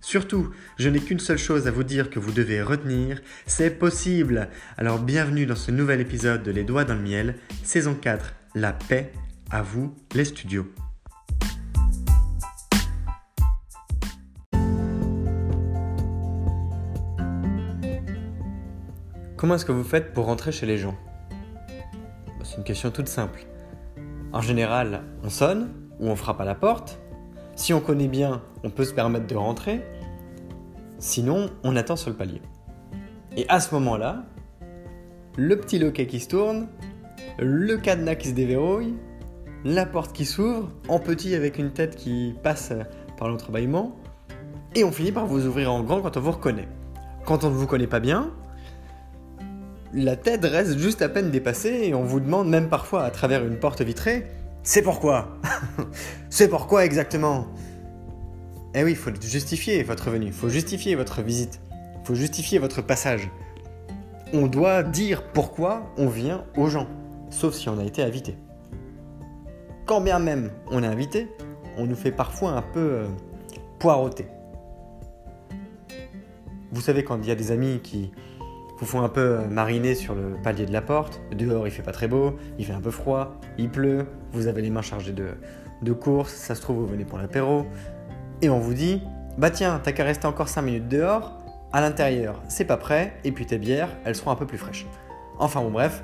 Surtout, je n'ai qu'une seule chose à vous dire que vous devez retenir, c'est possible. Alors bienvenue dans ce nouvel épisode de Les Doigts dans le Miel, saison 4, La paix, à vous les studios. Comment est-ce que vous faites pour rentrer chez les gens? Bah, C'est une question toute simple. En général, on sonne ou on frappe à la porte si on connaît bien, on peut se permettre de rentrer. Sinon, on attend sur le palier. Et à ce moment-là, le petit loquet qui se tourne, le cadenas qui se déverrouille, la porte qui s'ouvre, en petit avec une tête qui passe par l'entrebâillement, et on finit par vous ouvrir en grand quand on vous reconnaît. Quand on ne vous connaît pas bien, la tête reste juste à peine dépassée et on vous demande même parfois à travers une porte vitrée c'est pourquoi C'est pourquoi exactement? Eh oui, il faut justifier votre venue, il faut justifier votre visite, il faut justifier votre passage. On doit dire pourquoi on vient aux gens, sauf si on a été invité. Quand bien même on est invité, on nous fait parfois un peu euh, poireauter. Vous savez, quand il y a des amis qui vous font un peu euh, mariner sur le palier de la porte, dehors il fait pas très beau, il fait un peu froid, il pleut, vous avez les mains chargées de, de courses, ça se trouve vous venez pour l'apéro, et on vous dit, bah tiens, t'as qu'à rester encore 5 minutes dehors, à l'intérieur c'est pas prêt, et puis tes bières, elles seront un peu plus fraîches. Enfin bon bref,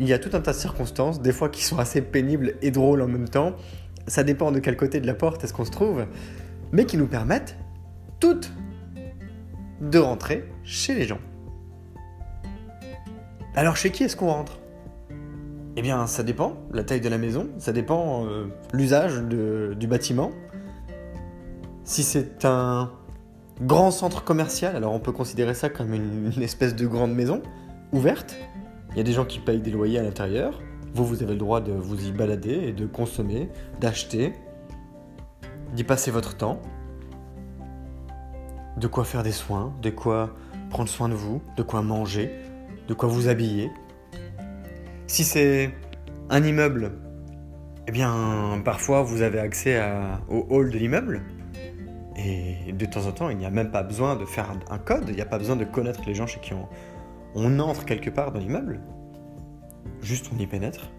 il y a tout un tas de circonstances, des fois qui sont assez pénibles et drôles en même temps, ça dépend de quel côté de la porte est-ce qu'on se trouve, mais qui nous permettent toutes de rentrer chez les gens. Alors chez qui est-ce qu'on rentre? Eh bien, ça dépend, la taille de la maison, ça dépend euh, l'usage du bâtiment. Si c'est un grand centre commercial, alors on peut considérer ça comme une, une, espèce de grande maison, ouverte. Il y a des gens qui payent des loyers à l'intérieur. Vous, vous avez le droit de vous y balader et de consommer, d'acheter, d'y passer votre temps. De quoi faire des soins, de quoi prendre soin de vous, de quoi manger, de quoi vous habiller, si c'est un immeuble, eh bien, parfois vous avez accès au hall de l'immeuble. Et de temps en temps, il n'y a même pas besoin de faire un code, il n'y a pas besoin de connaître les gens chez qui on, entre quelque part dans l'immeuble. Juste on y pénètre.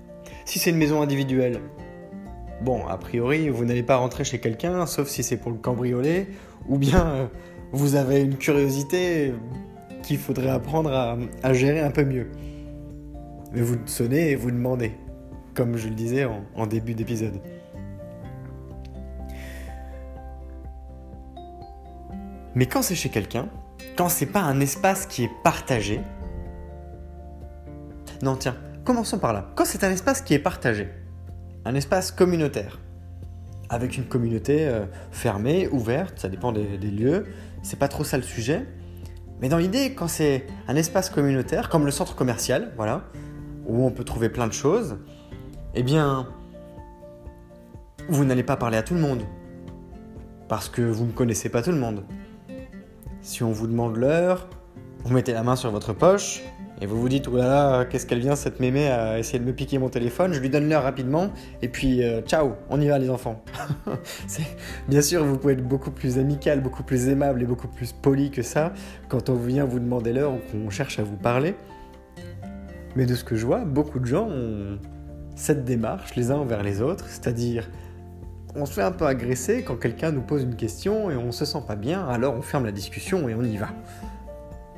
Si c'est une maison individuelle, bon, a priori, vous n'allez pas rentrer chez quelqu'un, sauf si c'est pour le cambrioler, ou bien euh, vous avez une curiosité qu'il faudrait apprendre à gérer un peu mieux. Mais vous sonnez et vous demandez, comme je le disais en, début d'épisode. Mais quand c'est chez quelqu'un, quand c'est pas un espace qui est partagé, non tiens, commençons par là. Quand c'est un espace qui est partagé, un espace communautaire, avec une communauté euh, fermée, ouverte, ça dépend des, des lieux. C'est pas trop ça le sujet. Mais dans l'idée, quand c'est un espace communautaire, comme le centre commercial, voilà, où on peut trouver plein de choses, eh bien, vous n'allez pas parler à tout le monde. Parce que vous ne connaissez pas tout le monde. Si on vous demande l'heure, vous mettez la main sur votre poche et vous vous dites, oh là là, qu'est-ce qu'elle vient cette mémé à essayer de me piquer mon téléphone, je lui donne l'heure rapidement et puis euh, ciao, on y va les enfants. Bien sûr, vous pouvez être beaucoup plus amical, beaucoup plus aimable et beaucoup plus poli que ça quand on vient vous demander l'heure ou qu'on cherche à vous parler. Mais de ce que je vois, beaucoup de gens ont cette démarche les uns envers les autres, c'est-à-dire on se fait un peu agresser quand quelqu'un nous pose une question et on se sent pas bien, alors on ferme la discussion et on y va.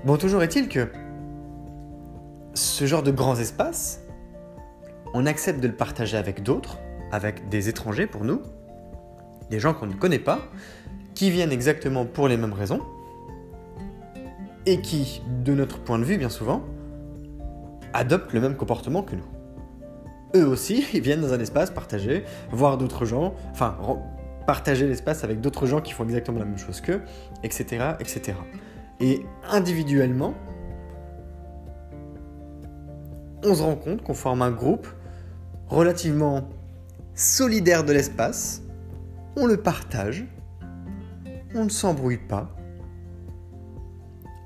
Bon, toujours est-il que ce genre de grands espaces, on accepte de le partager avec d'autres, avec des étrangers pour nous, des gens qu'on ne connaît pas, qui viennent exactement pour les mêmes raisons, et qui, de notre point de vue bien souvent, adoptent le même comportement que nous eux aussi, ils viennent dans un espace partager, voir d'autres gens, enfin, partager l'espace avec d'autres gens qui font exactement la même chose qu'eux, etc., etc. Et individuellement, on se rend compte qu'on forme un groupe relativement solidaire de l'espace, on le partage, on ne s'embrouille pas.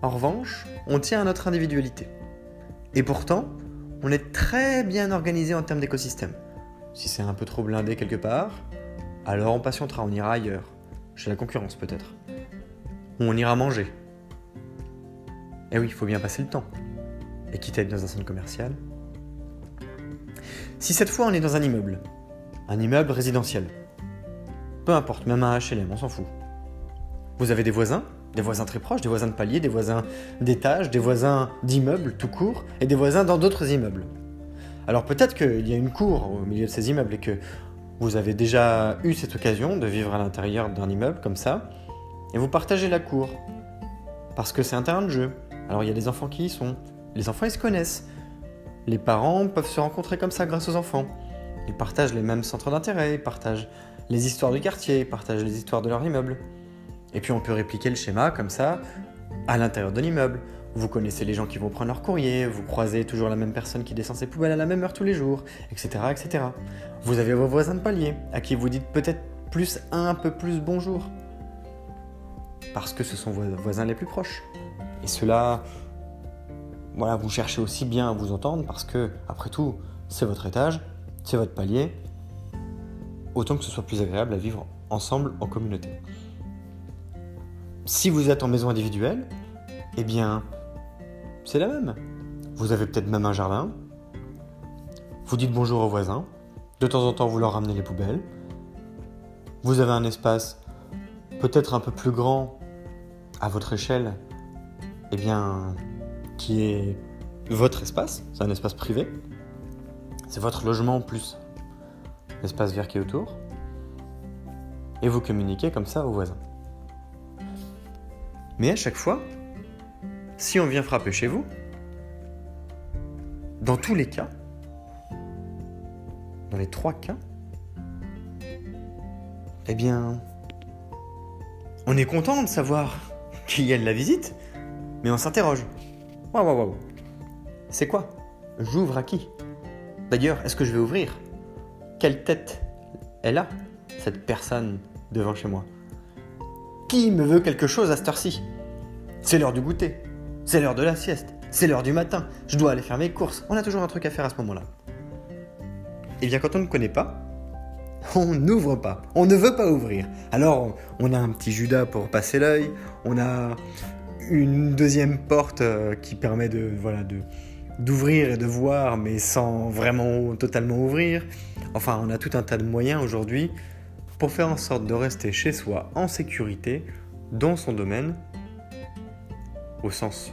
En revanche, on tient à notre individualité. Et pourtant, on est très bien organisé en termes d'écosystème. Si c'est un peu trop blindé quelque part, alors on patientera, on ira ailleurs, chez la concurrence peut-être. Ou on ira manger. Eh oui, il faut bien passer le temps. Et quitte à être dans un centre commercial. Si cette fois on est dans un immeuble, un immeuble résidentiel, peu importe, même un HLM, on s'en fout. Vous avez des voisins des voisins très proches, des voisins de palier, des voisins d'étage, des voisins d'immeubles tout court, et des voisins dans d'autres immeubles. Alors peut-être qu'il y a une cour au milieu de ces immeubles et que vous avez déjà eu cette occasion de vivre à l'intérieur d'un immeuble comme ça, et vous partagez la cour. Parce que c'est un terrain de jeu. Alors il y a des enfants qui y sont. Les enfants, ils se connaissent. Les parents peuvent se rencontrer comme ça grâce aux enfants. Ils partagent les mêmes centres d'intérêt, ils partagent les histoires du quartier, ils partagent les histoires de leur immeuble. Et puis on peut répliquer le schéma comme ça à l'intérieur de l'immeuble. Vous connaissez les gens qui vont prendre leur courrier, vous croisez toujours la même personne qui descend ses poubelles à la même heure tous les jours, etc. etc. Vous avez vos voisins de palier, à qui vous dites peut-être plus un peu plus bonjour. Parce que ce sont vos voisins les plus proches. Et cela, voilà, vous cherchez aussi bien à vous entendre parce que, après tout, c'est votre étage, c'est votre palier. Autant que ce soit plus agréable à vivre ensemble en communauté. Si vous êtes en maison individuelle, eh bien, c'est la même. Vous avez peut-être même un jardin. Vous dites bonjour aux voisins. De temps en temps, vous leur ramenez les poubelles. Vous avez un espace peut-être un peu plus grand à votre échelle, eh bien, qui est votre espace. C'est un espace privé. C'est votre logement plus l'espace vert qui est autour. Et vous communiquez comme ça aux voisins. Mais à chaque fois, si on vient frapper chez vous, dans tous les cas, dans les trois cas, eh bien, on est content de savoir qu'il y a de la visite, mais on s'interroge. Waouh, waouh, waouh. C'est quoi? J'ouvre à qui? D'ailleurs, est-ce que je vais ouvrir? Quelle tête elle a, cette personne devant chez moi? Qui me veut quelque chose à cette heure-ci? C'est l'heure du goûter, c'est l'heure de la sieste, c'est l'heure du matin, je dois aller faire mes courses, on a toujours un truc à faire à ce moment-là. Eh bien quand on ne connaît pas, on n'ouvre pas, on ne veut pas ouvrir. Alors on a un petit Judas pour passer l'œil, on a une deuxième porte euh, qui permet de voilà de d'ouvrir et de voir mais sans vraiment totalement ouvrir. Enfin, on a tout un tas de moyens aujourd'hui pour faire en sorte de rester chez soi en sécurité dans son domaine, au sens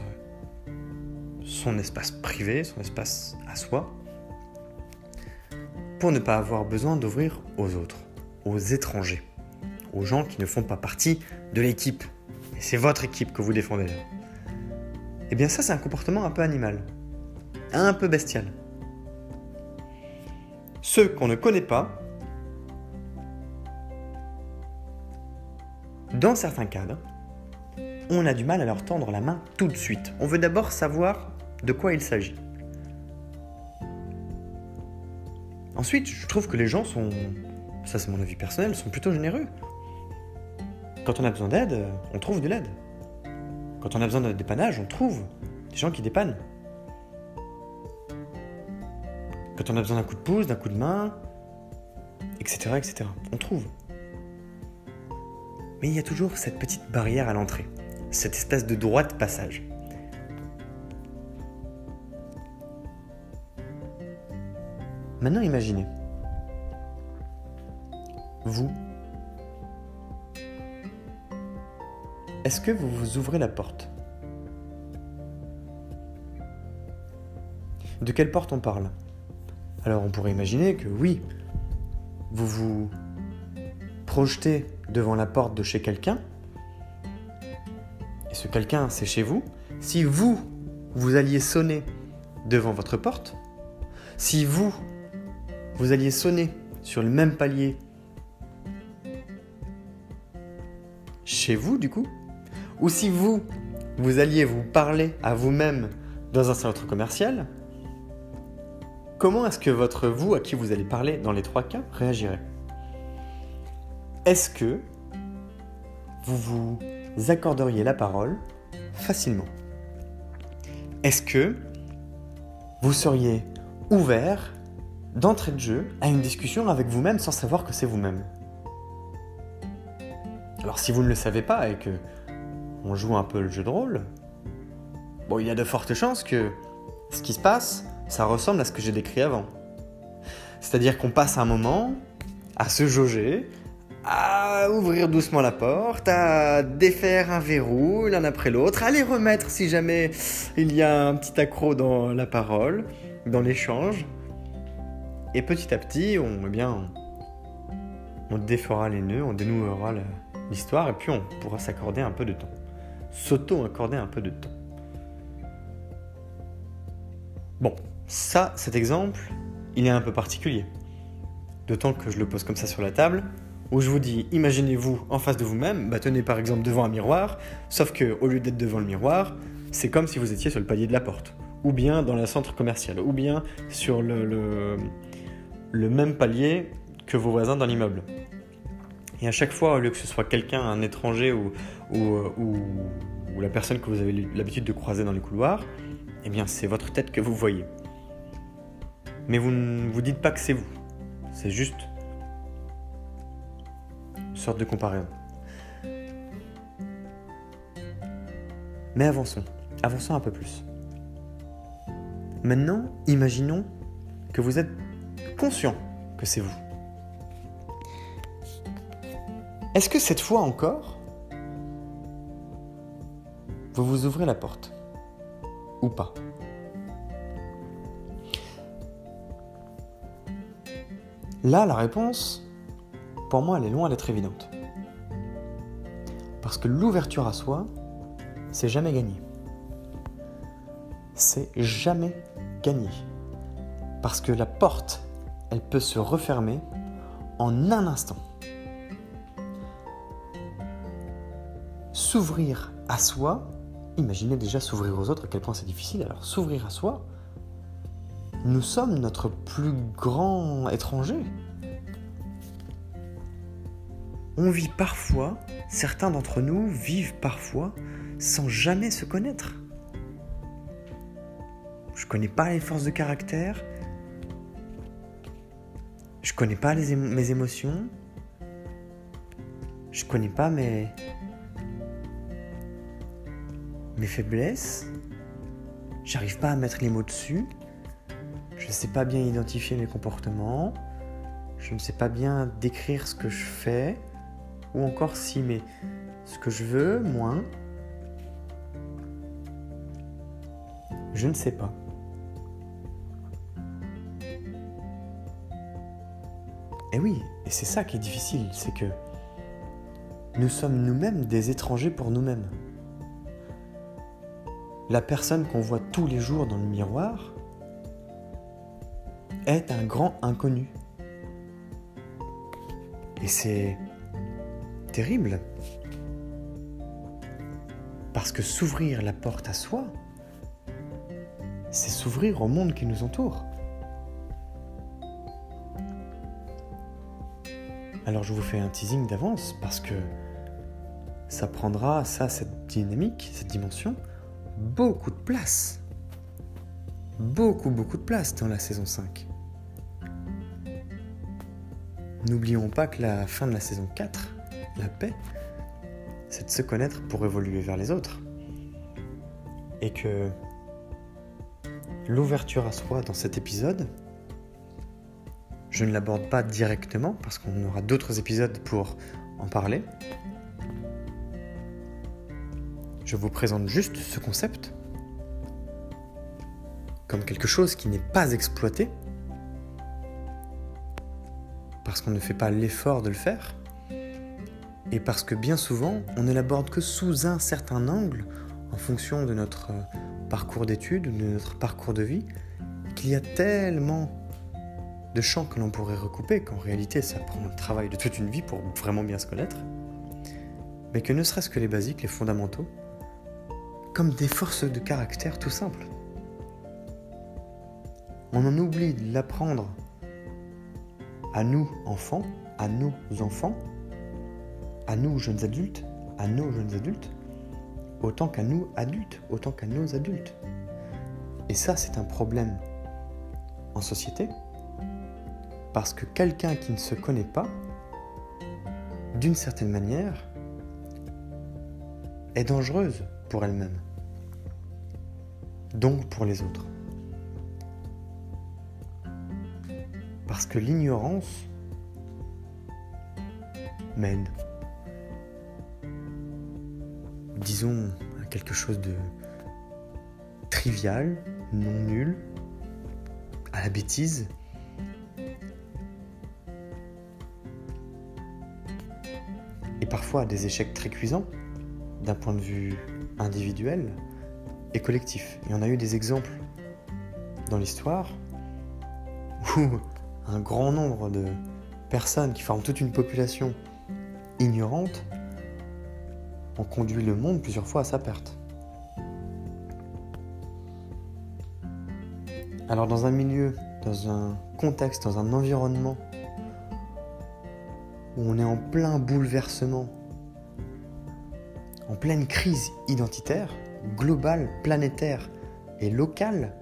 son espace privé, son espace à soi, pour ne pas avoir besoin d'ouvrir aux autres, aux étrangers, aux gens qui ne font pas partie de l'équipe. C'est votre équipe que vous défendez. Eh bien ça, c'est un comportement un peu animal, un peu bestial. Ceux qu'on ne connaît pas dans certains cadres, on a du mal à leur tendre la main tout de suite. On veut d'abord savoir de quoi il s'agit. Ensuite, je trouve que les gens sont, ça c'est mon avis personnel, sont plutôt généreux. Quand on a besoin d'aide, on trouve de l'aide. Quand on a besoin de dépannage, on trouve des gens qui dépannent. Quand on a besoin d'un coup de pouce, d'un coup de main, etc., etc., on trouve. Mais il y a toujours cette petite barrière à l'entrée, cette espèce de droit de passage. Maintenant, imaginez. Vous, est-ce que vous vous ouvrez la porte? De quelle porte on parle? Alors on pourrait imaginer que oui, vous vous projetez devant la porte de chez quelqu'un, et ce quelqu'un c'est chez vous. Si vous, vous alliez sonner devant votre porte, si vous, vous alliez sonner sur le même palier chez vous du coup, ou si vous, vous alliez vous parler à vous-même dans un centre commercial, comment est-ce que votre vous à qui vous allez parler dans les trois cas réagirait? Est-ce que vous vous accorderiez la parole facilement? Est-ce que vous seriez ouvert d'entrée de jeu à une discussion avec vous-même sans savoir que c'est vous-même? Alors si vous ne le savez pas et que on joue un peu le jeu de rôle, bon, il y a de fortes chances que ce qui se passe, ça ressemble à ce que j'ai décrit avant. C'est-à-dire qu'on passe un moment à se jauger, à ouvrir doucement la porte, à défaire un verrou l'un après l'autre, à les remettre si jamais il y a un petit accro dans la parole, dans l'échange. Et petit à petit, on, eh bien, on défera les nœuds, on dénouera l'histoire, et puis on pourra s'accorder un peu de temps s'auto-accorder un peu de temps. Bon, ça, cet exemple, il est un peu particulier. D'autant que je le pose comme ça sur la table, où je vous dis, imaginez-vous en face de vous-même, bah tenez par exemple devant un miroir, sauf que au lieu d'être devant le miroir, c'est comme si vous étiez sur le palier de la porte, ou bien dans le centre commercial, ou bien sur le, même palier que vos voisins dans l'immeuble. Et à chaque fois, au lieu que ce soit quelqu'un, un étranger ou, ou, la personne que vous avez l'habitude de croiser dans les couloirs, eh bien c'est votre tête que vous voyez. Mais vous ne vous dites pas que c'est vous. C'est juste une sorte de comparaison. Mais avançons. Avançons un peu plus. Maintenant, imaginons que vous êtes conscient que c'est vous. Est-ce que cette fois encore, vous vous ouvrez la porte Ou pas? Là, la réponse, pour moi, elle est loin d'être évidente. Parce que l'ouverture à soi, c'est jamais gagné. C'est jamais gagné. Parce que la porte, elle peut se refermer en un instant. S'ouvrir à soi, imaginez déjà s'ouvrir aux autres, à quel point c'est difficile. Alors s'ouvrir à soi, nous sommes notre plus grand étranger. On vit parfois, certains d'entre nous vivent parfois sans jamais se connaître. Je connais pas les forces de caractère. Je connais pas mes émotions. Je connais pas mes, mes faiblesses, j'arrive pas à mettre les mots dessus, je ne sais pas bien identifier mes comportements, je ne sais pas bien décrire ce que je fais, ou encore si mais ce que je veux, moins. Je ne sais pas. Et oui, et c'est ça qui est difficile, c'est que nous sommes nous-mêmes des étrangers pour nous-mêmes la personne qu'on voit tous les jours dans le miroir est un grand inconnu. Et c'est terrible. Parce que s'ouvrir la porte à soi, c'est s'ouvrir au monde qui nous entoure. Alors je vous fais un teasing d'avance parce que ça prendra, ça, cette dynamique, cette dimension, beaucoup de place. Beaucoup, beaucoup de place dans la saison 5. N'oublions pas que la fin de la saison 4, la paix, c'est de se connaître pour évoluer vers les autres. Et que l'ouverture à soi dans cet épisode, je ne l'aborde pas directement parce qu'on aura d'autres épisodes pour en parler. Je vous présente juste ce concept comme quelque chose qui n'est pas exploité parce qu'on ne fait pas l'effort de le faire et parce que bien souvent on ne l'aborde que sous un certain angle en fonction de notre parcours d'études, de notre parcours de vie, qu'il y a tellement de champs que l'on pourrait recouper, qu'en réalité ça prend le travail de toute une vie pour vraiment bien se connaître, mais que ne serait-ce que les basiques, les fondamentaux, comme des forces de caractère tout simples. On en oublie de l'apprendre à nous, enfants, à nos enfants, à nous, jeunes adultes, à nos jeunes adultes, autant qu'à nous, adultes, autant qu'à nos adultes. Et ça, c'est un problème en société, parce que quelqu'un qui ne se connaît pas, d'une certaine manière, est dangereuse pour elle-même, donc pour les autres. Parce que l'ignorance mène, disons, à quelque chose de trivial, non nul, à la bêtise, et parfois à des échecs très cuisants d'un point de vue individuel et collectif. Et on a eu des exemples dans l'histoire où un grand nombre de personnes qui forment toute une population ignorante ont conduit le monde plusieurs fois à sa perte. Alors dans un milieu, dans un contexte, dans un environnement où on est en plein bouleversement, en pleine crise identitaire, globale, planétaire et locale,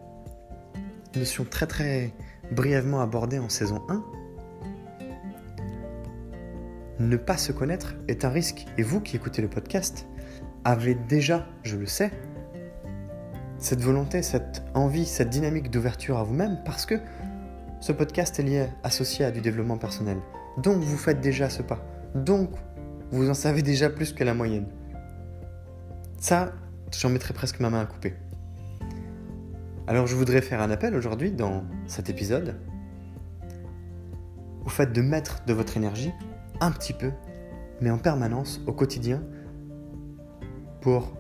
notion très très brièvement abordée en saison 1, ne pas se connaître est un risque. Et vous qui écoutez le podcast avez déjà, je le sais, cette volonté, cette envie, cette dynamique d'ouverture à vous-même parce que ce podcast est lié, associé à du développement personnel. Donc vous faites déjà ce pas. Donc vous en savez déjà plus que la moyenne. Ça, j'en mettrais presque ma main à couper. Alors je voudrais faire un appel aujourd'hui dans cet épisode au fait de mettre de votre énergie un petit peu, mais en permanence, au quotidien, pour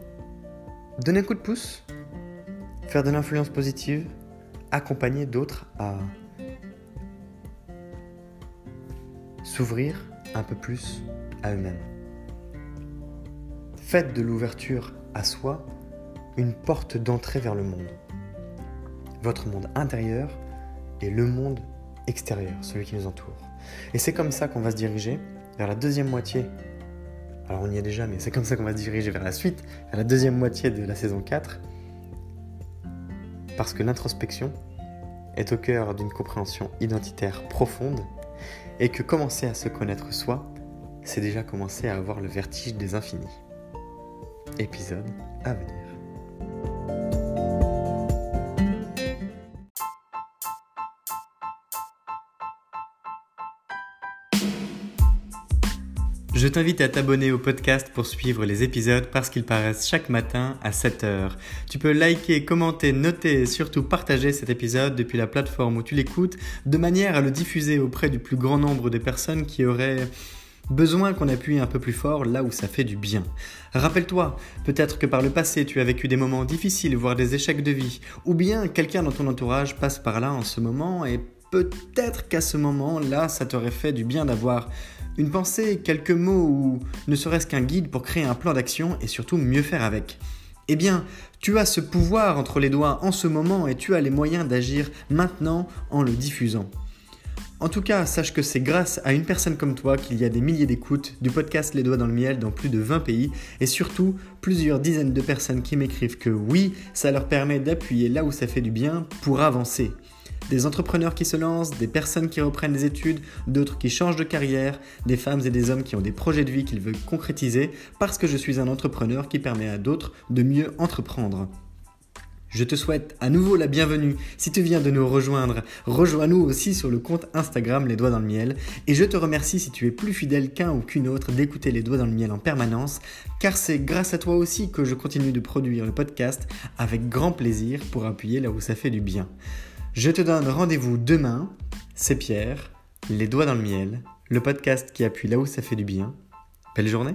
donner un coup de pouce, faire de l'influence positive, accompagner d'autres à s'ouvrir un peu plus à eux-mêmes. Faites de l'ouverture à soi une porte d'entrée vers le monde. Votre monde intérieur et le monde extérieur, celui qui nous entoure. Et c'est comme ça qu'on va se diriger vers la deuxième moitié. Alors on y est déjà, mais c'est comme ça qu'on va se diriger vers la suite, vers la deuxième moitié de la saison 4. Parce que l'introspection est au cœur d'une compréhension identitaire profonde et que commencer à se connaître soi, c'est déjà commencer à avoir le vertige des infinis. Épisode à venir. Je t'invite à t'abonner au podcast pour suivre les épisodes parce qu'ils paraissent chaque matin à 7h. Tu peux liker, commenter, noter et surtout partager cet épisode depuis la plateforme où tu l'écoutes de manière à le diffuser auprès du plus grand nombre de personnes qui auraient besoin qu'on appuie un peu plus fort là où ça fait du bien. Rappelle-toi, peut-être que par le passé tu as vécu des moments difficiles, voire des échecs de vie, ou bien quelqu'un dans ton entourage passe par là en ce moment et peut-être qu'à ce moment-là ça t'aurait fait du bien d'avoir une pensée, quelques mots ou ne serait-ce qu'un guide pour créer un plan d'action et surtout mieux faire avec. Eh bien, tu as ce pouvoir entre les doigts en ce moment et tu as les moyens d'agir maintenant en le diffusant. En tout cas, sache que c'est grâce à une personne comme toi qu'il y a des milliers d'écoutes du podcast Les Doigts dans le Miel dans plus de 20 pays et surtout plusieurs dizaines de personnes qui m'écrivent que oui, ça leur permet d'appuyer là où ça fait du bien pour avancer. Des entrepreneurs qui se lancent, des personnes qui reprennent des études, d'autres qui changent de carrière, des femmes et des hommes qui ont des projets de vie qu'ils veulent concrétiser parce que je suis un entrepreneur qui permet à d'autres de mieux entreprendre. Je te souhaite à nouveau la bienvenue si tu viens de nous rejoindre. Rejoins-nous aussi sur le compte Instagram Les Doigts dans le Miel. Et je te remercie si tu es plus fidèle qu'un ou qu'une autre d'écouter Les Doigts dans le Miel en permanence, car c'est grâce à toi aussi que je continue de produire le podcast avec grand plaisir pour appuyer là où ça fait du bien. Je te donne rendez-vous demain. C'est Pierre, Les Doigts dans le Miel, le podcast qui appuie là où ça fait du bien. Belle journée